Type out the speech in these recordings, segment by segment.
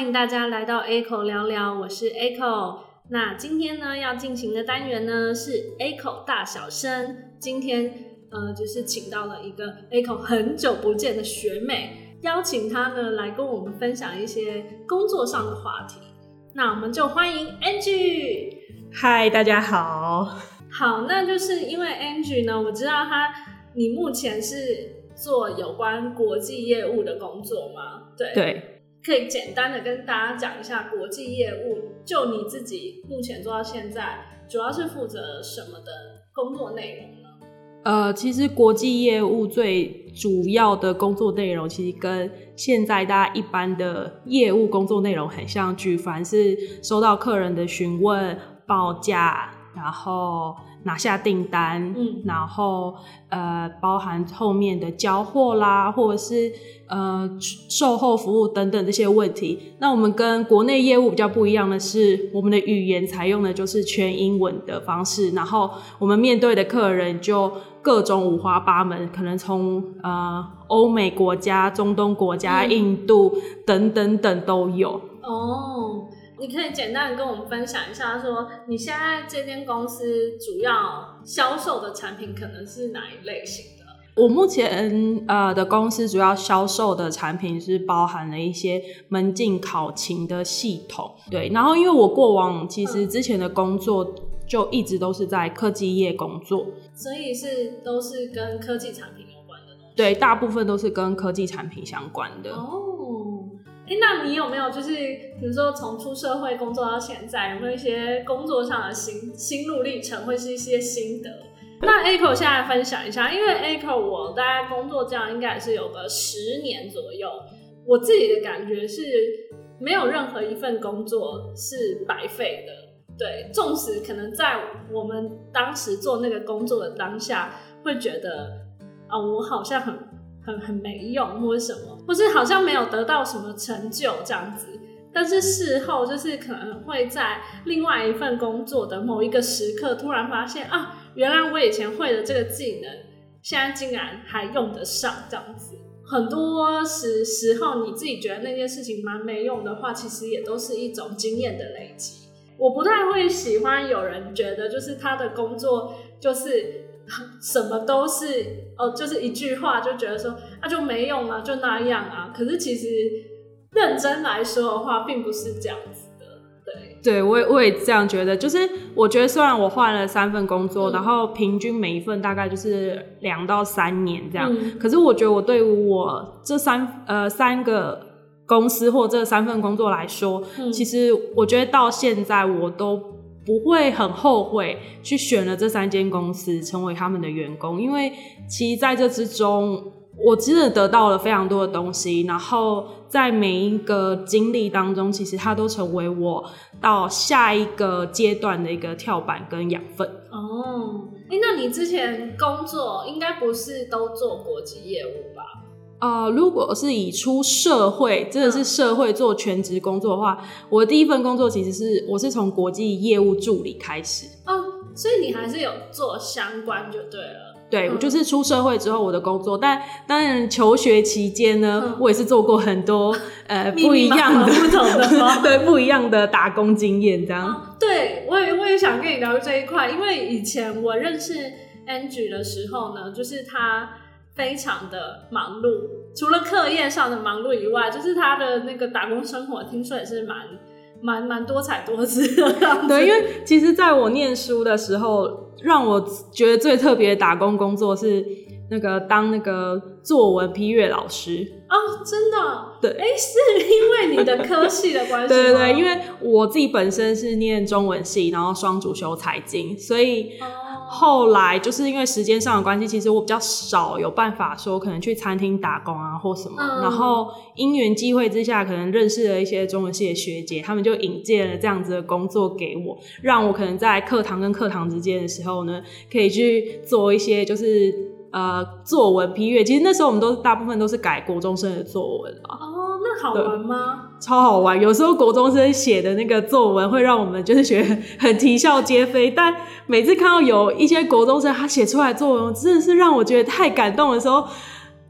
欢迎大家来到 Echo 聊聊，我是 Echo。那今天呢要进行的单元呢是 Echo 大小声。今天呃就是请到了一个口很久不见的学妹，邀请她呢来跟我们分享一些工作上的话题。那我们就欢迎 Angie。嗨，大家好。好，那就是因为 Angie 呢，我知道她，你目前是做有关国际业务的工作吗？对。对。可以简单的跟大家讲一下国际业务，就你自己目前做到现在，主要是负责什么的工作内容呢？呃，其实国际业务最主要的工作内容，其实跟现在大家一般的业务工作内容很像，举凡是收到客人的询问、报价，然后。拿下订单，嗯，然后呃，包含后面的交货啦，或者是呃售后服务等等这些问题。那我们跟国内业务比较不一样的是，我们的语言采用的就是全英文的方式，然后我们面对的客人就各种五花八门，可能从呃欧美国家、中东国家、印度等等等都有。哦。你可以简单的跟我们分享一下，说你现在这间公司主要销售的产品可能是哪一类型的？我目前呃的公司主要销售的产品是包含了一些门禁考勤的系统，对。然后因为我过往其实之前的工作就一直都是在科技业工作，所以是都是跟科技产品有关的。对，大部分都是跟科技产品相关的。哎，那你有没有就是，比如说从出社会工作到现在，有没有一些工作上的心心路历程，或是一些心得？那 A 口现在分享一下，因为 A 口我大概工作这样应该也是有个十年左右，我自己的感觉是，没有任何一份工作是白费的。对，纵使可能在我们当时做那个工作的当下，会觉得啊，我好像很。很没用，或者什么，或是好像没有得到什么成就这样子，但是事后就是可能会在另外一份工作的某一个时刻，突然发现啊，原来我以前会的这个技能，现在竟然还用得上这样子。很多时时候，你自己觉得那件事情蛮没用的话，其实也都是一种经验的累积。我不太会喜欢有人觉得，就是他的工作就是。什么都是哦，就是一句话就觉得说啊就没用啊，就那样啊。可是其实认真来说的话，并不是这样子的。对，对我也我也这样觉得。就是我觉得虽然我换了三份工作，然后平均每一份大概就是两到三年这样，可是我觉得我对于我这三呃三个公司或这三份工作来说，其实我觉得到现在我都。不会很后悔去选了这三间公司成为他们的员工，因为其实在这之中，我真的得到了非常多的东西。然后在每一个经历当中，其实它都成为我到下一个阶段的一个跳板跟养分。哦，哎，那你之前工作应该不是都做国际业务？呃，如果是以出社会，真的是社会做全职工作的话，我的第一份工作其实是我是从国际业务助理开始。哦，所以你还是有做相关就对了。对，我就是出社会之后我的工作，但当然求学期间呢，我也是做过很多 呃不一样的、不同的 对不一样的打工经验这样。对，我也我也想跟你聊这一块，因为以前我认识 Angie 的时候呢，就是他。非常的忙碌，除了课业上的忙碌以外，就是他的那个打工生活，听说也是蛮蛮蛮多彩多姿的。对，因为其实在我念书的时候，让我觉得最特别的打工工作是那个当那个作文批阅老师。哦，真的？对，哎，是因为你的科系的关系 对对对，因为我自己本身是念中文系，然后双主修财经，所以。后来就是因为时间上的关系，其实我比较少有办法说可能去餐厅打工啊或什么。然后因缘际会之下，可能认识了一些中文系的学姐，他们就引荐了这样子的工作给我，让我可能在课堂跟课堂之间的时候呢，可以去做一些就是呃作文批阅。其实那时候我们都大部分都是改国中生的作文啊。好玩吗？超好玩！有时候国中生写的那个作文会让我们就是觉得很啼笑皆非，但每次看到有一些国中生他写出来作文，真的是让我觉得太感动的时候，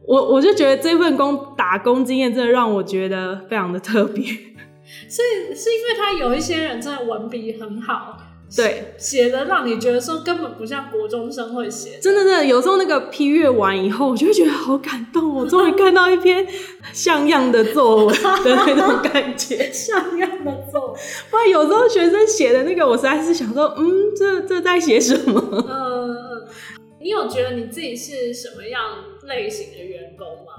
我我就觉得这份工打工经验真的让我觉得非常的特别。是是因为他有一些人真的文笔很好，对，写的让你觉得说根本不像国中生会写。真的，真的，有时候那个批阅完以后，我就会觉得好感动，我终于看到一篇像样的作文 的那种感觉。像样的作文，不然有时候学生写的那个，我实在是想说，嗯，这这在写什么？嗯嗯，你有觉得你自己是什么样类型的员工吗？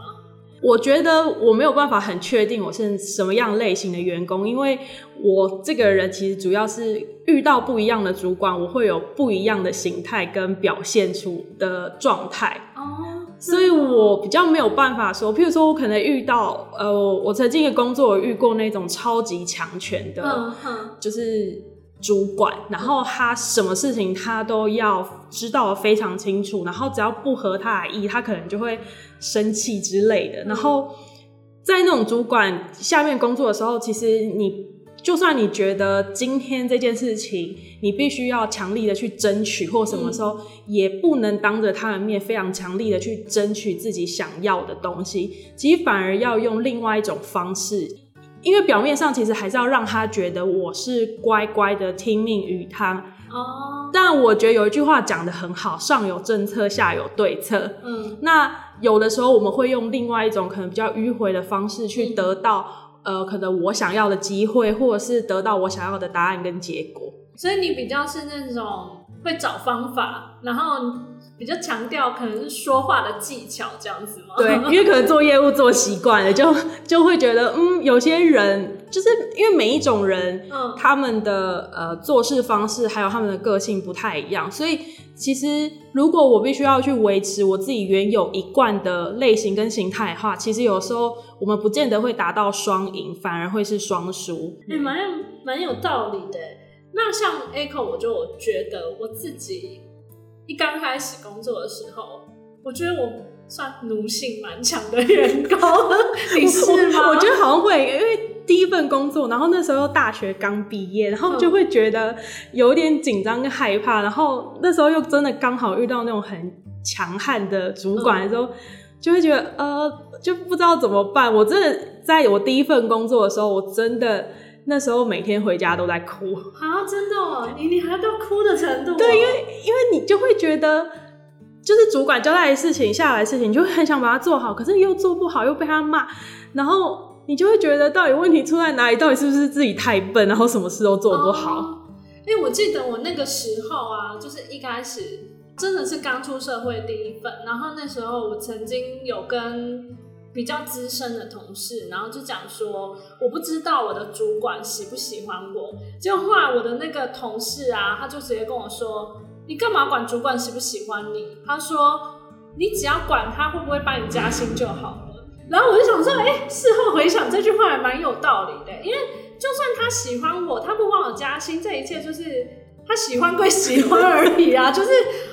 我觉得我没有办法很确定我是什么样类型的员工，因为我这个人其实主要是遇到不一样的主管，我会有不一样的形态跟表现出的状态。哦，所以我比较没有办法说，譬如说我可能遇到呃，我曾经的工作有遇过那种超级强权的，就是主管，然后他什么事情他都要知道的非常清楚，然后只要不合他的意，他可能就会生气之类的。然后在那种主管下面工作的时候，其实你就算你觉得今天这件事情你必须要强力的去争取，或什么时候也不能当着他的面非常强力的去争取自己想要的东西，其实反而要用另外一种方式。因为表面上其实还是要让他觉得我是乖乖的听命于他，哦，但我觉得有一句话讲的很好，上有政策，下有对策。嗯那有的时候我们会用另外一种可能比较迂回的方式去得到、呃，可能我想要的机会，或者是得到我想要的答案跟结果。所以你比较是那种会找方法，然后比较强调可能是说话的技巧这样子吗？对，因为可能做业务做习惯了，就就会觉得，嗯，有些人就是因为每一种人，嗯他们的呃做事方式还有他们的个性不太一样，所以其实如果我必须要去维持我自己原有一贯的类型跟形态的话，其实有时候我们不见得会达到双赢，反而会是双输。哎、蛮有蛮有道理的。那像 Echo，我就觉得我自己一刚开始工作的时候，我觉得我算奴性蛮强的员工，你是吗？我觉得好像会，因为第一份工作，然后那时候大学刚毕业，然后就会觉得有点紧张跟害怕，然后那时候又真的刚好遇到那种很强悍的主管的时候，就会觉得呃，就不知道怎么办。我真的在我第一份工作的时候，我真的那时候每天回家都在哭。啊，真的哦，你你还到哭的程度哦、对，因为因为你就会觉得，就是主管交代的事情、下来的事情，你就会很想把它做好，可是又做不好，又被他骂，然后你就会觉得到底问题出在哪里？到底是不是自己太笨，然后什么事都做不好？哦因为我记得我那个时候啊，就是一开始真的是刚出社会第一份，然后那时候我曾经有跟比较资深的同事，然后就讲说，我不知道我的主管喜不喜欢我。结果后来我的那个同事啊，他就直接跟我说：“你干嘛管主管喜不喜欢你？”他说：“你只要管他会不会帮你加薪就好了。”然后我就想说，哎、事后回想这句话还蛮有道理的，因为就算他喜欢我，他不帮我加薪，这一切就是他喜欢归喜欢而已啊，就是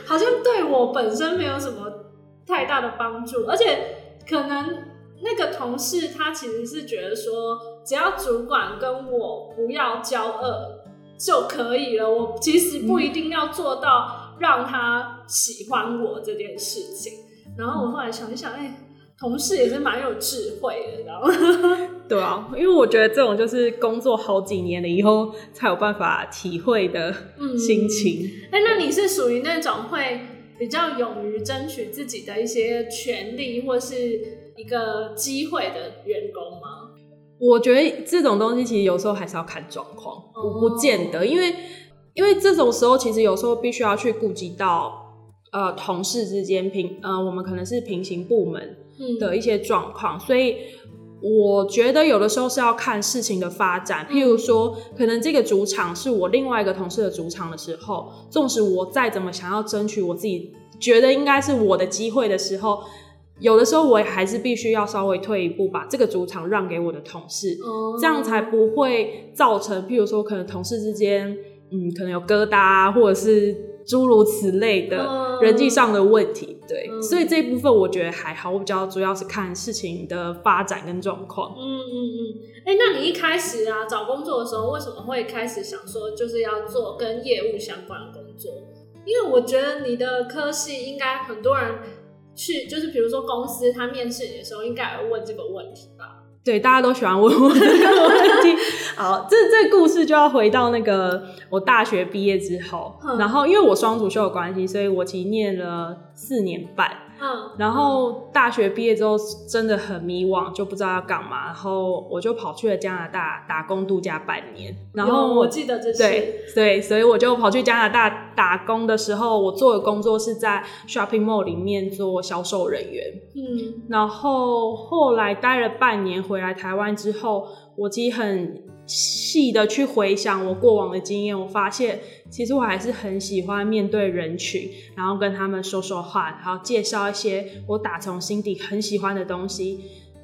好像对我本身没有什么太大的帮助，而且可能那个同事他其实是觉得说，只要主管跟我不要交恶就可以了，我其实不一定要做到让他喜欢我这件事情。然后我后来想一想，哎、同事也是蛮有智慧的，然后 对啊，因为我觉得这种就是工作好几年了以后才有办法体会的嗯心情。哎、那你是属于那种会比较勇于争取自己的一些权利或是一个机会的员工吗？我觉得这种东西其实有时候还是要看状况，哦不不见得，因为因为这种时候其实有时候必须要去顾及到呃同事之间平呃我们可能是平行部门嗯的一些状况，所以我觉得有的时候是要看事情的发展。譬如说，可能这个主场是我另外一个同事的主场的时候，纵使我再怎么想要争取我自己觉得应该是我的机会的时候。有的时候我也还是必须要稍微退一步，把这个主场让给我的同事，哦这样才不会造成，譬如说可能同事之间，嗯，可能有疙瘩啊，或者是诸如此类的嗯人际上的问题。对，嗯所以这一部分我觉得还好，我比较主要是看事情的发展跟状况。嗯嗯嗯，哎、那你一开始啊找工作的时候，为什么会开始想说就是要做跟业务相关的工作？因为我觉得你的科系应该很多人去，就是比如说公司他面试你的时候，应该也会问这个问题吧？对，大家都喜欢问我这个问题。好，这这故事就要回到那个我大学毕业之后，嗯然后因为我双主修的关系，所以我其实念了四年半。嗯，然后大学毕业之后真的很迷惘，就不知道要干嘛，然后我就跑去了加拿大打工度假半年。然后有我记得这是对对，所以我就跑去加拿大打工的时候，我做的工作是在 shopping mall 里面做销售人员。嗯然后后来待了半年，回来台湾之后，我其实很细的去回想我过往的经验，我发现其实我还是很喜欢面对人群，然后跟他们说说话，然后介绍一些我打从心底很喜欢的东西。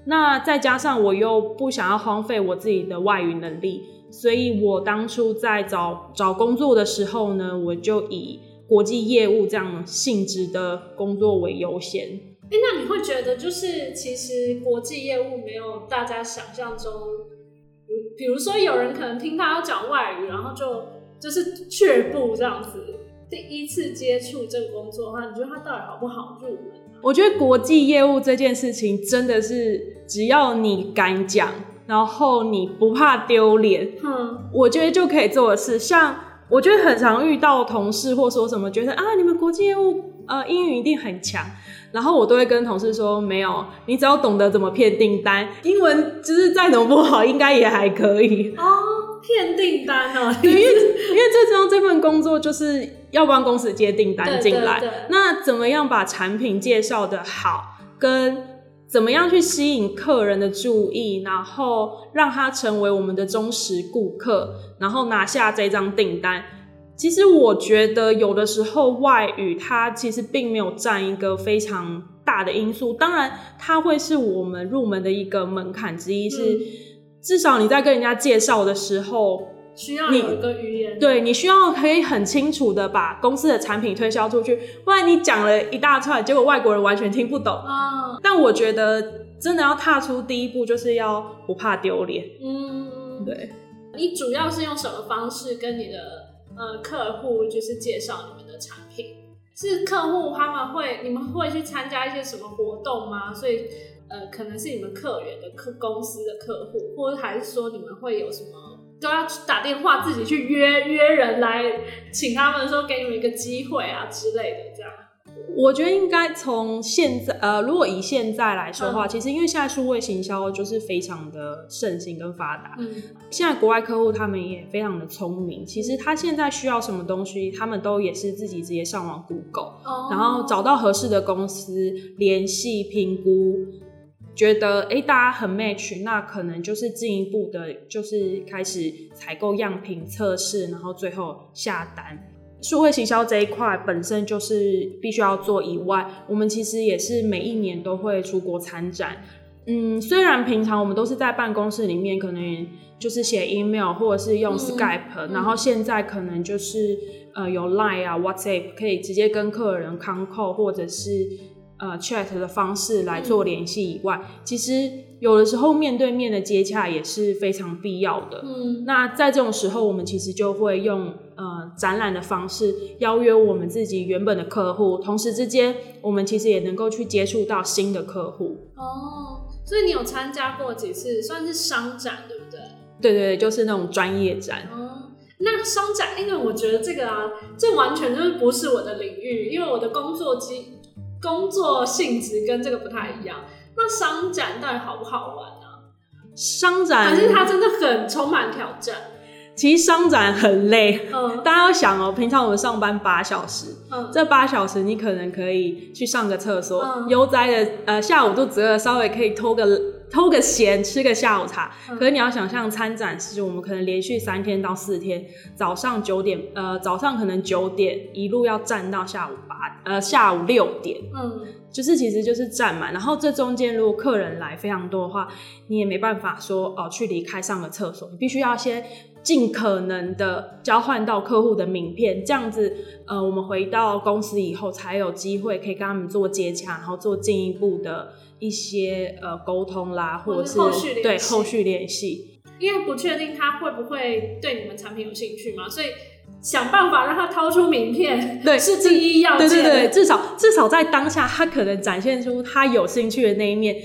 那再加上我又不想要荒废我自己的外语能力，所以我当初在找找工作的时候呢，我就以国际业务这样性质的工作为优先。哎、那你会觉得就是其实国际业务没有大家想象中，嗯比如说有人可能听他要讲外语，然后就就是却步这样子。第一次接触这个工作的话，你觉得它到底好不好入门？我觉得国际业务这件事情真的是，只要你敢讲，然后你不怕丢脸，嗯我觉得就可以做的事。像我觉得很常遇到同事或说什么，觉得啊，你们国际业务呃英语一定很强，然后我都会跟同事说，没有，你只要懂得怎么骗订单，英文就是再怎么不好，应该也还可以。哦，骗订单哦，对，因为因为最终这份工作就是要帮公司接订单进来，对对对那怎么样把产品介绍的好，跟怎么样去吸引客人的注意，然后让他成为我们的忠实顾客，然后拿下这张订单。其实我觉得有的时候外语它其实并没有占一个非常大的因素，当然它会是我们入门的一个门槛之一，是嗯至少你在跟人家介绍的时候，需要有一个语言，对你需要可以很清楚的把公司的产品推销出去，不然你讲了一大串，结果外国人完全听不懂。啊，但我觉得真的要踏出第一步，就是要不怕丢脸。嗯，对，你主要是用什么方式跟你的呃客户就是介绍你们的产品？是客户他们会你们会去参加一些什么活动吗？所以呃，可能是你们客源的客公司的客户，或者还是说你们会有什么都要去打电话自己去约约人来，请他们说给你们一个机会啊之类的这样。我觉得应该从现在，呃，如果以现在来说的话，嗯其实因为现在数位行销就是非常的盛行跟发达，嗯现在国外客户他们也非常的聪明，其实他现在需要什么东西，他们都也是自己直接上网 Google。哦然后找到合适的公司联系评估，觉得诶大家很 match，那可能就是进一步的，就是开始采购样品测试，然后最后下单。数位行销这一块本身就是必须要做以外，我们其实也是每一年都会出国参展。嗯，虽然平常我们都是在办公室里面，可能就是写 email 或者是用嗯 Skype，、嗯然后现在可能就是呃有 Line 啊、WhatsApp 可以直接跟客人 con call 或者是呃 chat 的方式来做联系以外，其实有的时候面对面的接洽也是非常必要的。嗯那在这种时候，我们其实就会用呃展览的方式邀约我们自己原本的客户，同时之间我们其实也能够去接触到新的客户。哦，所以你有参加过几次，算是商展对不对？对对对，就是那种专业展。哦，那商展，因为我觉得这个啊，这完全就是不是我的领域，因为我的工作机工作性质跟这个不太一样。那商展到底好不好玩啊？商展反正它真的很充满挑战？其实商展很累，嗯大家要想哦，平常我们上班八小时，嗯，这八小时你可能可以去上个厕所，嗯悠哉的呃下午肚子饿，稍微可以偷个偷个闲，吃个下午茶。嗯。可是你要想象参展是我们可能连续三天到四天，早上九点呃早上可能九点一路要站到下午八呃下午六点，嗯。就是其实就是站满，然后这中间如果客人来非常多的话，你也没办法说哦、去离开上个厕所，你必须要先尽可能的交换到客户的名片，这样子呃我们回到公司以后才有机会可以跟他们做接洽，然后做进一步的一些呃沟通啦，或者是后续对后续联系。因为不确定他会不会对你们产品有兴趣嘛，所以想办法让他掏出名片，对 是第一要件。对对对，至少至少在当下，他可能展现出他有兴趣的那一面。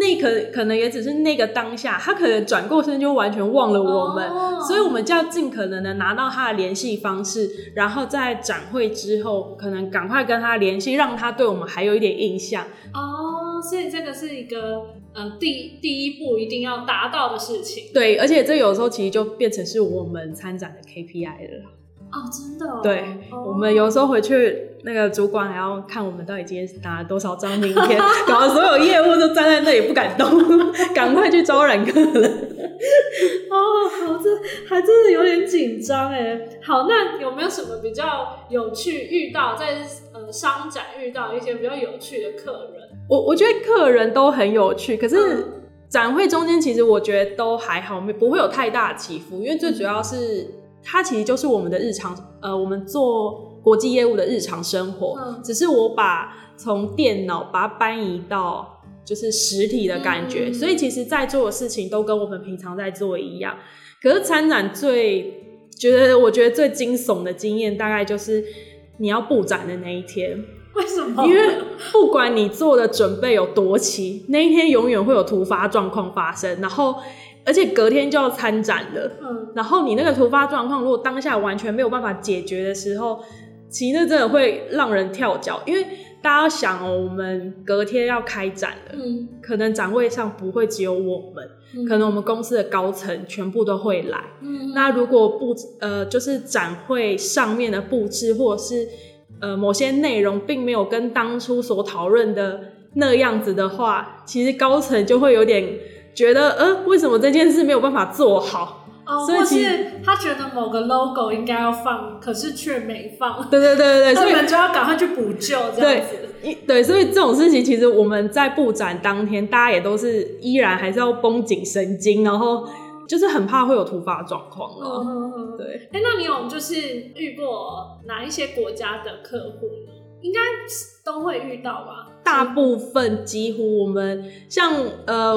那可可能也只是那个当下，他可能转过身就完全忘了我们，哦所以我们就要尽可能的拿到他的联系方式，然后在展会之后，可能赶快跟他联系，让他对我们还有一点印象。哦，所以这个是一个呃第第一步一定要达到的事情对，而且这有时候其实就变成是我们参展的 KPI 了。哦，真的哦、对，哦我们有时候回去，那个主管还要看我们到底今天拿了多少张名片，搞得所有业务都站在那里不敢动，赶快去招揽客人。哦，好，这还真的有点紧张哎。好，那有没有什么比较有趣遇到在呃商展遇到一些比较有趣的客人？我我觉得客人都很有趣，可是嗯展会中间其实我觉得都还好，没不会有太大的起伏，因为最主要是它其实就是我们的日常，呃，我们做国际业务的日常生活，嗯只是我把从电脑把它搬移到就是实体的感觉，嗯所以其实在做的事情都跟我们平常在做一样。可是参展最觉得我觉得最惊悚的经验，大概就是你要布展的那一天。为什么？因为不管你做的准备有多齐，那一天永远会有突发状况发生，然后而且隔天就要参展了，嗯，然后你那个突发状况如果当下完全没有办法解决的时候，其实那真的会让人跳脚，因为大家要想哦，我们隔天要开展了，嗯。可能展位上不会只有我们，嗯。可能我们公司的高层全部都会来，嗯。那如果布呃，就是展会上面的布置，或者是呃某些内容，并没有跟当初所讨论的那样子的话，其实高层就会有点觉得，呃，为什么这件事没有办法做好？哦，或所以其是他觉得某个 logo 应该要放，可是却没放，对对对对对，所以们就要赶快去补救，这样子。一对，所以这种事情其实我们在布展当天，大家也都是依然还是要绷紧神经，然后就是很怕会有突发状况嗯哦。对，哎、那你有就是遇过哪一些国家的客户呢？应该都会遇到吧？大部分几乎我们像呃，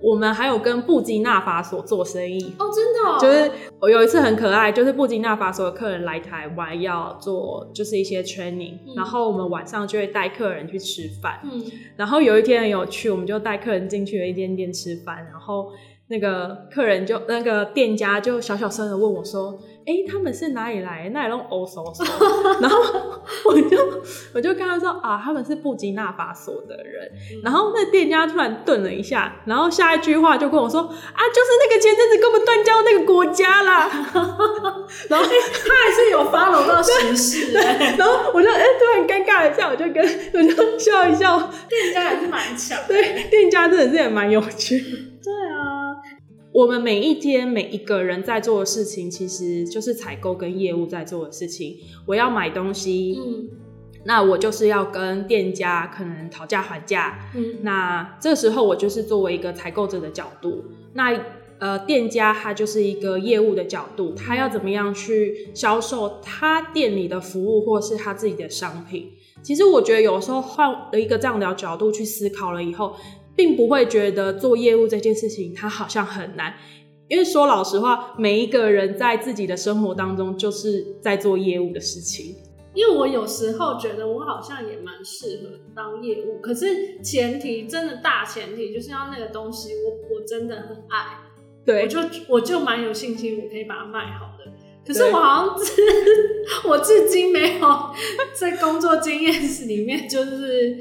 我们还有跟布基纳法索做生意，哦，真的、哦，就是我有一次很可爱，就是布基纳法索的客人来台湾要做就是一些 training，、嗯。然后我们晚上就会带客人去吃饭，嗯。然后有一天很有趣，我们就带客人进去了一间店吃饭，然后那个客人就那个店家就小小声的问我说：“哎、他们是哪里来的？那里弄欧手手？” 然后我就我就跟他说：“啊，他们是布基纳法索的人。”然后那店家突然顿了一下，然后下一句话就跟我说：“啊，就是那个前阵子跟我们断交那个国家啦。”然后他还是有 follow 到时事、哎，然后我就哎、突然尴尬一下，我就跟 我就笑一笑。店家还是蛮强的。对，店家真的是也蛮有趣的。我们每一天每一个人在做的事情，其实就是采购跟业务在做的事情。我要买东西，嗯那我就是要跟店家可能讨价还价。嗯那这时候我就是作为一个采购者的角度，那呃店家他就是一个业务的角度，他要怎么样去销售他店里的服务或是他自己的商品。其实我觉得有时候换了一个这样的角度去思考了以后，并不会觉得做业务这件事情它好像很难。因为说老实话，每一个人在自己的生活当中就是在做业务的事情。因为我有时候觉得我好像也蛮适合当业务，可是前提真的大前提就是要那个东西我我真的很爱，对我对，就我就蛮有信心我可以把它卖好的。可是我好像至我至今没有在工作经验里面就是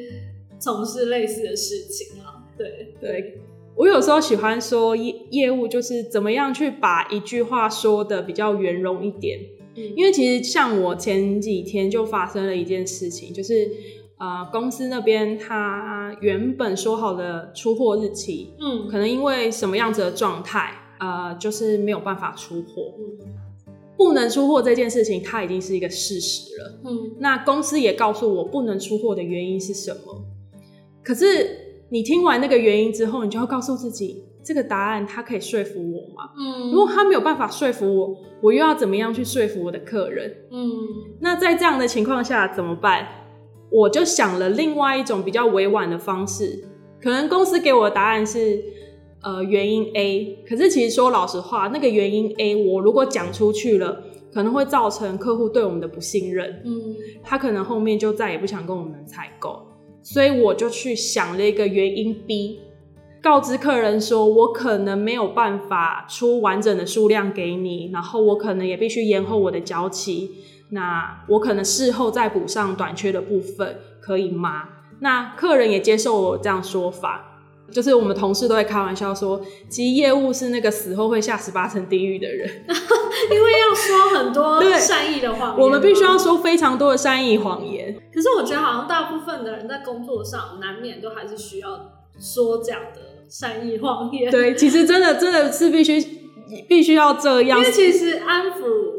从事类似的事情啊。对对，我有时候喜欢说业业务就是怎么样去把一句话说的比较圆融一点，嗯。因为其实像我前几天就发生了一件事情，就是呃公司那边他原本说好的出货日期，嗯。可能因为什么样子的状态，呃就是没有办法出货，嗯。不能出货这件事情它已经是一个事实了。嗯。那公司也告诉我不能出货的原因是什么。可是你听完那个原因之后，你就要告诉自己，这个答案它可以说服我吗？嗯如果他没有办法说服我，我又要怎么样去说服我的客人？嗯那在这样的情况下怎么办？我就想了另外一种比较委婉的方式，可能公司给我的答案是呃原因 A，可是其实说老实话，那个原因 A 我如果讲出去了，可能会造成客户对我们的不信任。嗯他可能后面就再也不想跟我们采购，所以我就去想了一个原因 B。告知客人说，我可能没有办法出完整的数量给你，然后我可能也必须延后我的交期，那我可能事后再补上短缺的部分，可以吗？那客人也接受我这样说法。就是我们同事都会开玩笑说，其实业务是那个死后会下十八层地狱的人，因为要说很多 善意的话，我们必须要说非常多的善意谎言。可是我觉得好像大部分的人在工作上难免都还是需要说这样的善意谎言。对，其实真的真的是必须必须要这样，因为其实安抚。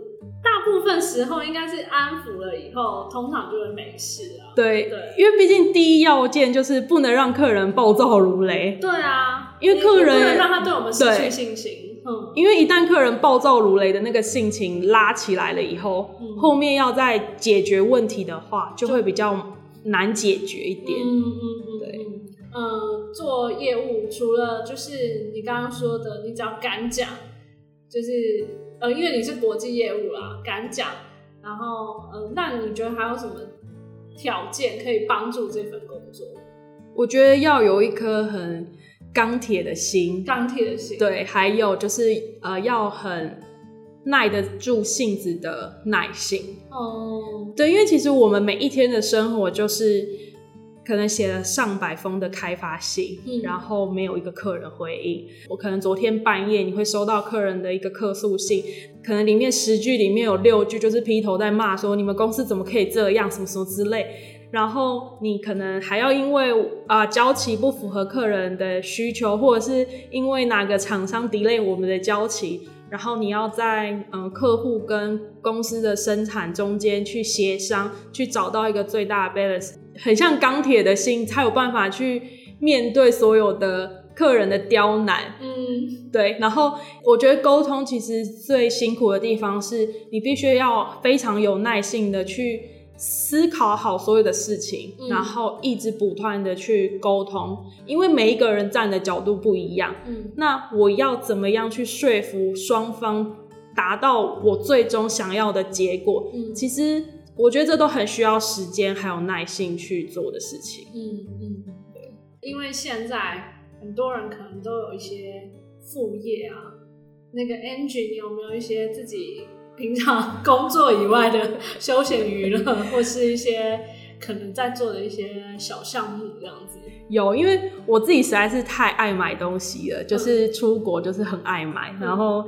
大部分时候应该是安抚了以后，通常就会没事啊。对对，因为毕竟第一要件就是不能让客人暴躁如雷。对啊，因为客人不能让他对我们失去信心。嗯，因为一旦客人暴躁如雷的那个性情拉起来了以后，后面要再解决问题的话，就会比较难解决一点。嗯嗯嗯，对。嗯，做业务除了就是你刚刚说的，你只要敢讲，就是。呃，因为你是国际业务啦，敢讲，然后，呃，那你觉得还有什么条件可以帮助这份工作？我觉得要有一颗很钢铁的心，钢铁的心，对，还有就是，呃，要很耐得住性子的耐心。哦，对，因为其实我们每一天的生活就是。可能写了上百封的开发信，然后没有一个客人回应。我可能昨天半夜你会收到客人的一个客诉信，可能里面十句里面有六句就是劈头在骂说你们公司怎么可以这样，什么什么之类。然后你可能还要因为啊交期不符合客人的需求，或者是因为哪个厂商 delay 我们的交期，然后你要在嗯客户跟公司的生产中间去协商，去找到一个最大的 balance。很像钢铁的心，才有办法去面对所有的客人的刁难。嗯，对。然后我觉得沟通其实最辛苦的地方是，你必须要非常有耐性的去思考好所有的事情，然后一直不断的去沟通，因为每一个人站的角度不一样。嗯，那我要怎么样去说服双方，达到我最终想要的结果？嗯，其实。我觉得这都很需要时间还有耐心去做的事情。嗯嗯，对，因为现在很多人可能都有一些副业啊。那个 Angie，你有没有一些自己平常工作以外的休闲娱乐，或是一些可能在做的一些小项目这样子？有，因为我自己实在是太爱买东西了，就是出国就是很爱买，然后。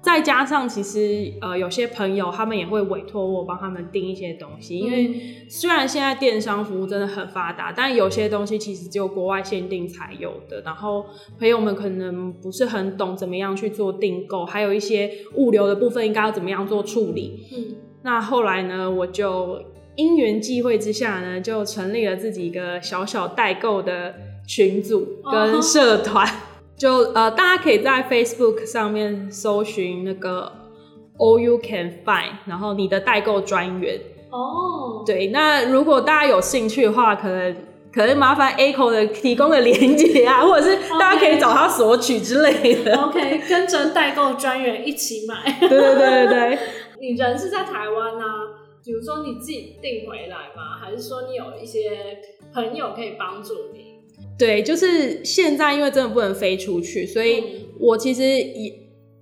再加上，其实呃，有些朋友他们也会委托我帮他们订一些东西，因为虽然现在电商服务真的很发达，但有些东西其实只有国外限定才有的。然后朋友们可能不是很懂怎么样去做订购，还有一些物流的部分应该要怎么样做处理。嗯，那后来呢，我就因缘际会之下呢，就成立了自己一个小小代购的群组跟社团。就呃，大家可以在 Facebook 上面搜寻那个 All You Can Find，然后你的代购专员。哦，对，那如果大家有兴趣的话，可能可能麻烦 a c o 的提供的链接啊，或者是大家可以找他索取之类的。OK，跟着代购专员一起买。对对对对对。你人是在台湾呢？比如说你自己订回来吗？还是说你有一些朋友可以帮助你？对，就是现在，因为真的不能飞出去，所以我其实也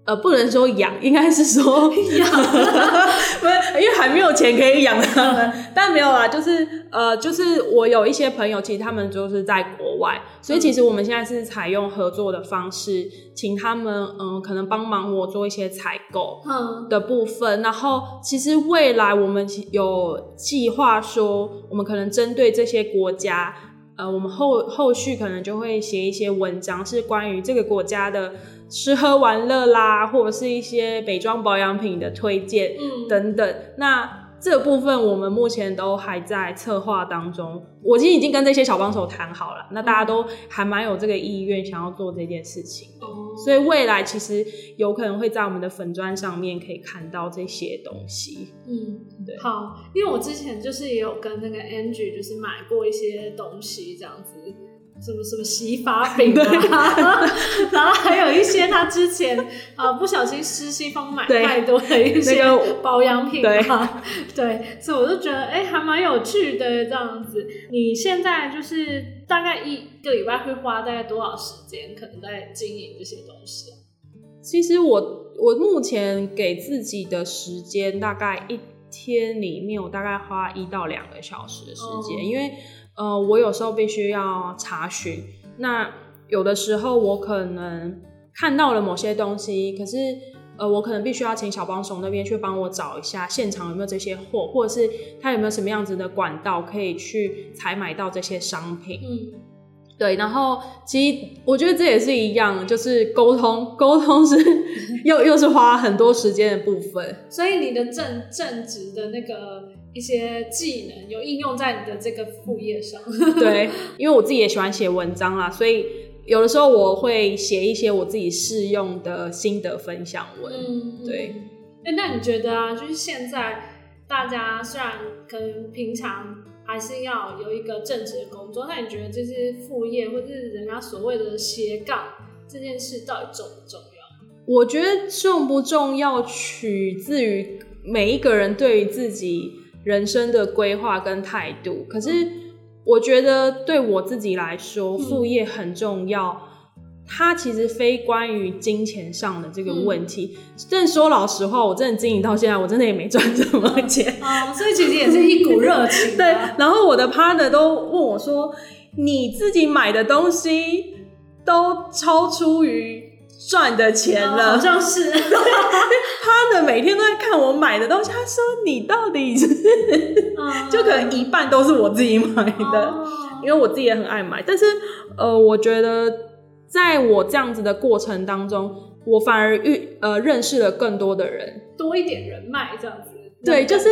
呃不能说养，应该是说养，不是因为还没有钱可以养他们。但没有啦，就是呃，就是我有一些朋友，其实他们就是在国外，所以其实我们现在是采用合作的方式，请他们嗯，可能帮忙我做一些采购的部分。然后其实未来我们有计划说，我们可能针对这些国家。呃，我们后后续可能就会写一些文章，是关于这个国家的吃喝玩乐啦，或者是一些美妆保养品的推荐，嗯，等等。那这个部分我们目前都还在策划当中，我其实已经跟这些小帮手谈好了，那大家都还蛮有这个意愿想要做这件事情，哦，所以未来其实有可能会在我们的粉砖上面可以看到这些东西，嗯，对，好，因为我之前就是也有跟那个 Angie 就是买过一些东西这样子，什么什么洗发饼啊，然后还有一些他之前啊、呃不小心失心疯买太多的一些那个 保养品对。啊，对，所以我就觉得哎、还蛮有趣的这样子。你现在就是大概一个礼拜会花大概多少时间，可能在经营这些东西啊？其实我我目前给自己的时间大概一天里面，我大概花一到两个小时的时间，哦。因为呃，我有时候必须要查询，那有的时候我可能看到了某些东西，可是。呃，我可能必须要请小帮手那边去帮我找一下现场有没有这些货，或者是他有没有什么样子的管道可以去采买到这些商品。嗯，对，然后其实我觉得这也是一样，就是沟通，沟通是 又又是花很多时间的部分。所以你的正正职的那个一些技能有应用在你的这个副业上。对，因为我自己也喜欢写文章啦，所以有的时候我会写一些我自己试用的心得分享文。嗯，对。哎、那你觉得啊，就是现在大家虽然可能平常还是要有一个正职的工作，那你觉得就是副业或者是人家所谓的斜杠这件事到底重不重要？我觉得重不重要取自于每一个人对于自己人生的规划跟态度。可是我觉得对我自己来说，副业很重要。它其实非关于金钱上的这个问题。真的说老实话，我真的经营到现在，我真的也没赚什么钱。哦，所以其实也是一股热情、对啊。，然后我的 partner 都问我说：“你自己买的东西都超出于赚的钱哦了。好像是。partner 每天都在看我买的东西，他说：“你到底是嗯 就可能一半都是我自己买的，哦因为我自己也很爱买。但是呃，我觉得在我这样子的过程当中，我反而遇呃认识了更多的人，多一点人脉这样子。对，就是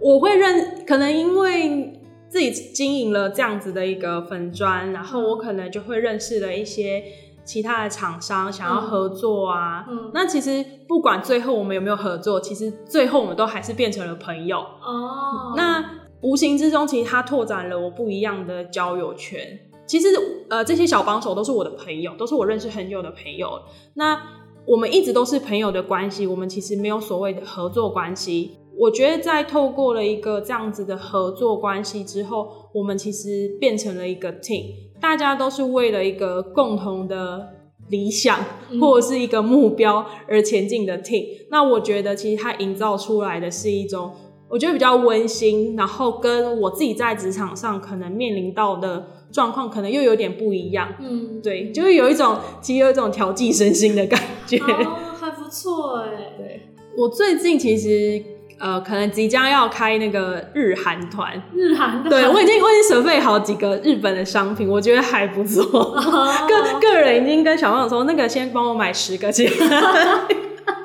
我会认，可能因为自己经营了这样子的一个粉砖，然后我可能就会认识了一些其他的厂商想要合作啊。嗯那其实不管最后我们有没有合作，其实最后我们都还是变成了朋友。哦，那无形之中，其实它拓展了我不一样的交友圈。其实，呃，这些小帮手都是我的朋友，都是我认识很久的朋友。那我们一直都是朋友的关系，我们其实没有所谓的合作关系。我觉得在透过了一个这样子的合作关系之后，我们其实变成了一个 team，大家都是为了一个共同的理想嗯或者是一个目标而前进的 team。那我觉得其实它营造出来的是一种我觉得比较温馨，然后跟我自己在职场上可能面临到的状况可能又有点不一样。嗯，对，就是有一种其实有一种调剂身心的感觉。哦，还不错哎。对，我最近其实呃，可能即将要开那个日韩团。日韩的，对，我已经我已经准备好几个日本的商品，我觉得还不错。哦个个人已经跟小朋友说，那个先帮我买十个起来。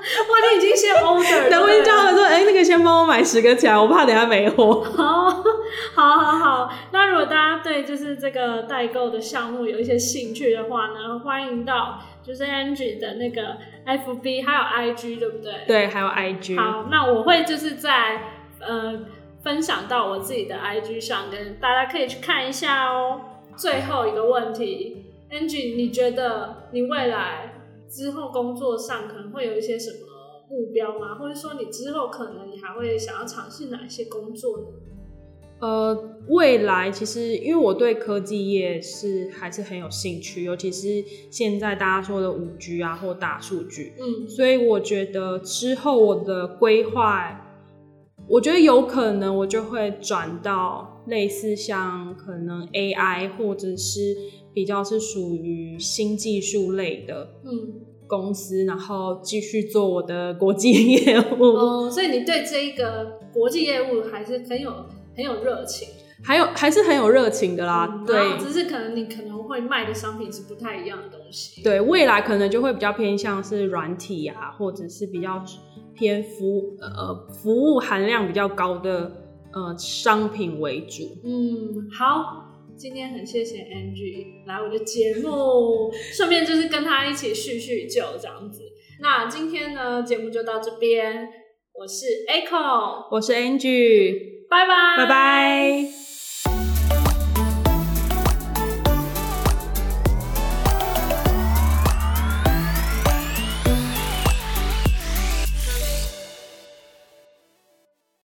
哇，你已经先 order 了，然后我就叫他们说，哎、那个先帮我买十个起来，我怕等下没货。好，好，好，好。那如果大家对就是这个代购的项目有一些兴趣的话呢，欢迎到就是 Angie 的那个 FB 还有 IG，对不对？。对，还有 IG。好，那我会就是在呃分享到我自己的 IG 上，跟大家可以去看一下哦。最后一个问题，Angie，你觉得你未来之后工作上可能会有一些什么目标吗？或者说你之后可能你还会想要尝试哪一些工作呢？呃，未来其实因为我对科技业是还是很有兴趣，尤其是现在大家说的五 G 啊或大数据，嗯所以我觉得之后我的规划，我觉得有可能我就会转到类似像可能 AI 或者是比较是属于新技术类的嗯公司，然后继续做我的国际业务。哦，所以你对这一个国际业务还是很有很有热情，还有还是很有热情的啦，嗯对只是可能你可能会卖的商品是不太一样的东西。对，未来可能就会比较偏向是软体啊，或者是比较偏服呃服务含量比较高的呃商品为主。嗯，好，今天很谢谢 Angie 来我的节目，顺便就是跟他一起叙叙旧这样子。那今天呢，节目就到这边，我是 Echo，我是 Angie，拜拜，